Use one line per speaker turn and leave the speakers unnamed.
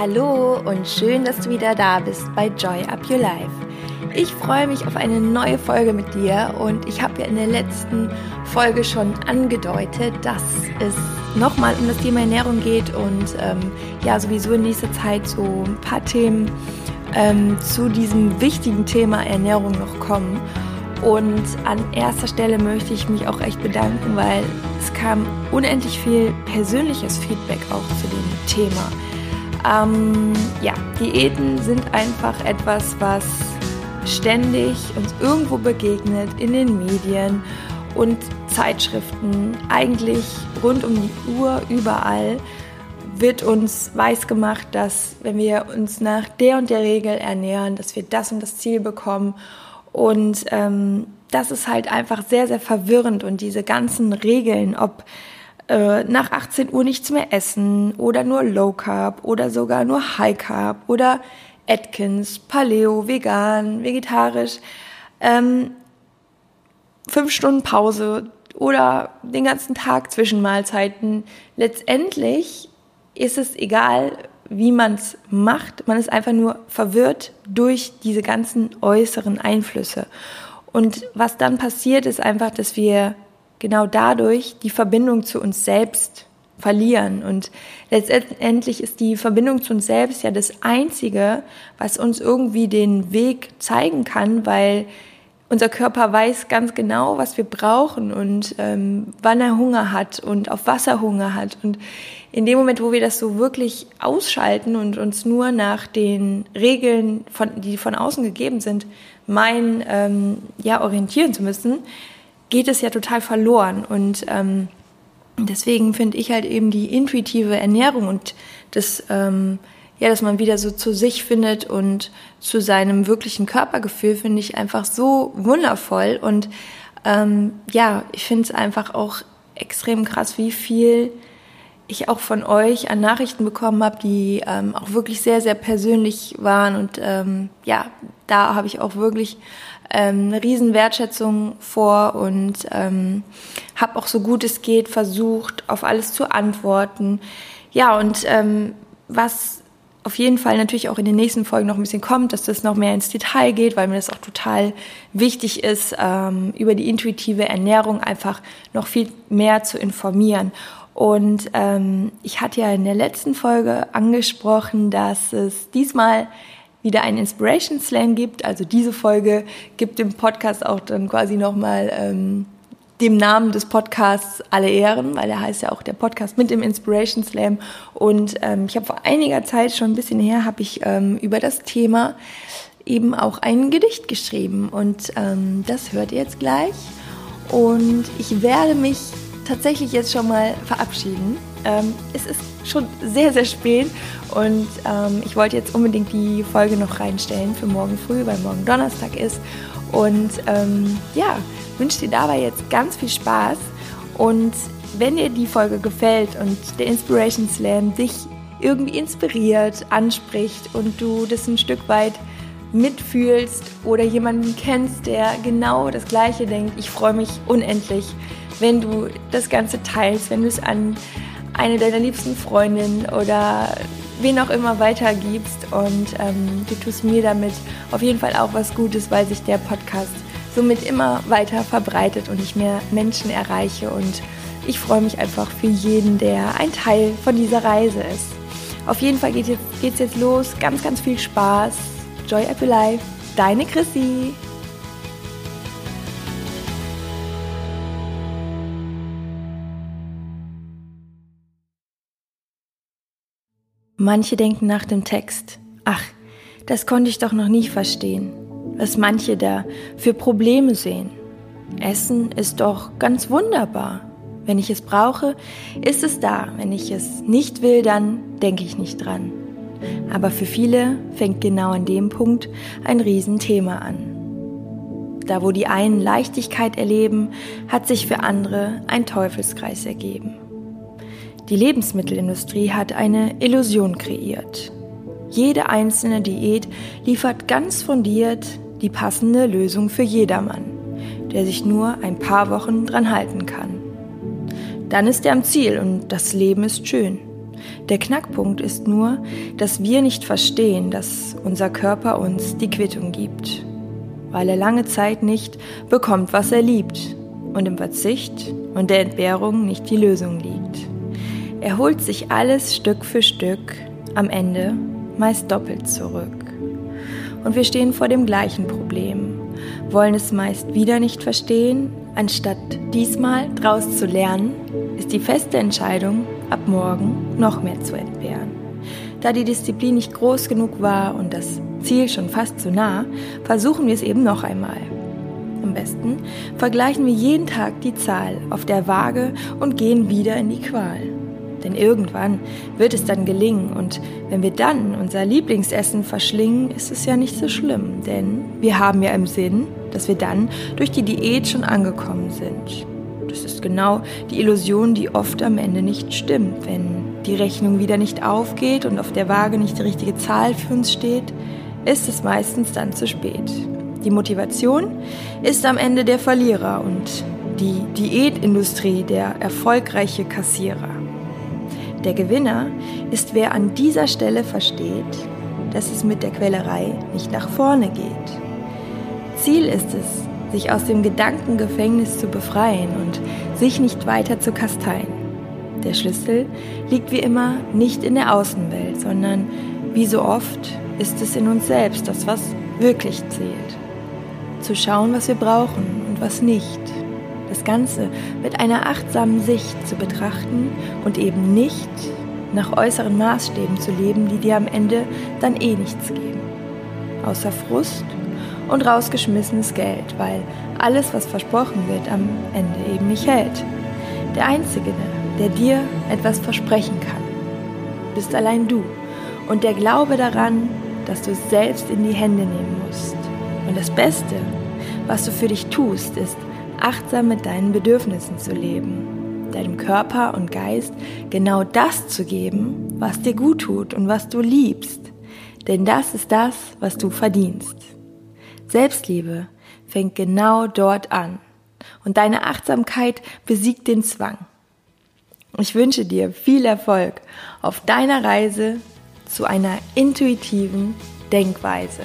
Hallo und schön, dass du wieder da bist bei Joy Up Your Life. Ich freue mich auf eine neue Folge mit dir und ich habe ja in der letzten Folge schon angedeutet, dass es nochmal um das Thema Ernährung geht und ähm, ja sowieso in nächster Zeit so ein paar Themen ähm, zu diesem wichtigen Thema Ernährung noch kommen. Und an erster Stelle möchte ich mich auch echt bedanken, weil es kam unendlich viel persönliches Feedback auch zu dem Thema. Ähm, ja, Diäten sind einfach etwas, was ständig uns irgendwo begegnet in den Medien und Zeitschriften, eigentlich rund um die Uhr, überall wird uns weisgemacht, dass wenn wir uns nach der und der Regel ernähren, dass wir das und das Ziel bekommen. Und ähm, das ist halt einfach sehr, sehr verwirrend und diese ganzen Regeln, ob äh, nach 18 Uhr nichts mehr essen oder nur Low Carb oder sogar nur High Carb oder Atkins, Paleo, vegan, vegetarisch, ähm, fünf Stunden Pause oder den ganzen Tag zwischen Mahlzeiten. Letztendlich ist es egal, wie man es macht. Man ist einfach nur verwirrt durch diese ganzen äußeren Einflüsse. Und was dann passiert, ist einfach, dass wir genau dadurch die Verbindung zu uns selbst verlieren. Und letztendlich ist die Verbindung zu uns selbst ja das Einzige, was uns irgendwie den Weg zeigen kann, weil unser Körper weiß ganz genau, was wir brauchen und ähm, wann er Hunger hat und auf was er Hunger hat. Und in dem Moment, wo wir das so wirklich ausschalten und uns nur nach den Regeln, von, die von außen gegeben sind, meinen, ähm, ja, orientieren zu müssen, geht es ja total verloren. Und ähm, deswegen finde ich halt eben die intuitive Ernährung und das, ähm, ja, dass man wieder so zu sich findet und zu seinem wirklichen Körpergefühl, finde ich einfach so wundervoll. Und ähm, ja, ich finde es einfach auch extrem krass, wie viel ich auch von euch an Nachrichten bekommen habe, die ähm, auch wirklich sehr, sehr persönlich waren. Und ähm, ja, da habe ich auch wirklich ähm, eine riesen Wertschätzung vor und ähm, habe auch so gut es geht versucht, auf alles zu antworten. Ja, und ähm, was auf jeden Fall natürlich auch in den nächsten Folgen noch ein bisschen kommt, dass das noch mehr ins Detail geht, weil mir das auch total wichtig ist, ähm, über die intuitive Ernährung einfach noch viel mehr zu informieren. Und ähm, ich hatte ja in der letzten Folge angesprochen, dass es diesmal wieder einen Inspiration Slam gibt. Also diese Folge gibt dem Podcast auch dann quasi nochmal ähm, dem Namen des Podcasts alle Ehren, weil er heißt ja auch der Podcast mit dem Inspiration Slam. Und ähm, ich habe vor einiger Zeit, schon ein bisschen her, habe ich ähm, über das Thema eben auch ein Gedicht geschrieben. Und ähm, das hört ihr jetzt gleich. Und ich werde mich tatsächlich jetzt schon mal verabschieden. Ähm, es ist schon sehr, sehr spät und ähm, ich wollte jetzt unbedingt die Folge noch reinstellen für morgen früh, weil morgen Donnerstag ist. Und ähm, ja, wünsche dir dabei jetzt ganz viel Spaß. Und wenn dir die Folge gefällt und der Inspiration Slam dich irgendwie inspiriert, anspricht und du das ein Stück weit mitfühlst oder jemanden kennst, der genau das Gleiche denkt, ich freue mich unendlich, wenn du das Ganze teilst, wenn du es an eine deiner liebsten Freundinnen oder wen auch immer weitergibst. Und ähm, du tust mir damit auf jeden Fall auch was Gutes, weil sich der Podcast somit immer weiter verbreitet und ich mehr Menschen erreiche. Und ich freue mich einfach für jeden, der ein Teil von dieser Reise ist. Auf jeden Fall geht es jetzt, jetzt los. Ganz, ganz viel Spaß. Joy Apple Life. Deine Chrissy. Manche denken nach dem Text, ach, das konnte ich doch noch nie verstehen, was manche da für Probleme sehen. Essen ist doch ganz wunderbar. Wenn ich es brauche, ist es da. Wenn ich es nicht will, dann denke ich nicht dran. Aber für viele fängt genau an dem Punkt ein Riesenthema an. Da wo die einen Leichtigkeit erleben, hat sich für andere ein Teufelskreis ergeben. Die Lebensmittelindustrie hat eine Illusion kreiert. Jede einzelne Diät liefert ganz fundiert die passende Lösung für jedermann, der sich nur ein paar Wochen dran halten kann. Dann ist er am Ziel und das Leben ist schön. Der Knackpunkt ist nur, dass wir nicht verstehen, dass unser Körper uns die Quittung gibt, weil er lange Zeit nicht bekommt, was er liebt und im Verzicht und der Entbehrung nicht die Lösung liegt. Er holt sich alles Stück für Stück am Ende meist doppelt zurück. Und wir stehen vor dem gleichen Problem, wollen es meist wieder nicht verstehen, anstatt diesmal draus zu lernen, ist die feste Entscheidung, ab morgen noch mehr zu entbehren. Da die Disziplin nicht groß genug war und das Ziel schon fast zu nah, versuchen wir es eben noch einmal. Am besten vergleichen wir jeden Tag die Zahl auf der Waage und gehen wieder in die Qual. Denn irgendwann wird es dann gelingen und wenn wir dann unser Lieblingsessen verschlingen, ist es ja nicht so schlimm, denn wir haben ja im Sinn, dass wir dann durch die Diät schon angekommen sind. Das ist genau die Illusion, die oft am Ende nicht stimmt. Wenn die Rechnung wieder nicht aufgeht und auf der Waage nicht die richtige Zahl für uns steht, ist es meistens dann zu spät. Die Motivation ist am Ende der Verlierer und die Diätindustrie der erfolgreiche Kassierer. Der Gewinner ist wer an dieser Stelle versteht, dass es mit der Quälerei nicht nach vorne geht. Ziel ist es, sich aus dem Gedankengefängnis zu befreien und sich nicht weiter zu kasteien. Der Schlüssel liegt wie immer nicht in der Außenwelt, sondern wie so oft ist es in uns selbst, das was wirklich zählt. Zu schauen, was wir brauchen und was nicht das Ganze mit einer achtsamen Sicht zu betrachten und eben nicht nach äußeren Maßstäben zu leben, die dir am Ende dann eh nichts geben. Außer Frust und rausgeschmissenes Geld, weil alles, was versprochen wird, am Ende eben nicht hält. Der Einzige, der dir etwas versprechen kann, bist allein du und der Glaube daran, dass du es selbst in die Hände nehmen musst. Und das Beste, was du für dich tust, ist achtsam mit deinen Bedürfnissen zu leben, deinem Körper und Geist genau das zu geben, was dir gut tut und was du liebst. Denn das ist das, was du verdienst. Selbstliebe fängt genau dort an. Und deine Achtsamkeit besiegt den Zwang. Ich wünsche dir viel Erfolg auf deiner Reise zu einer intuitiven Denkweise.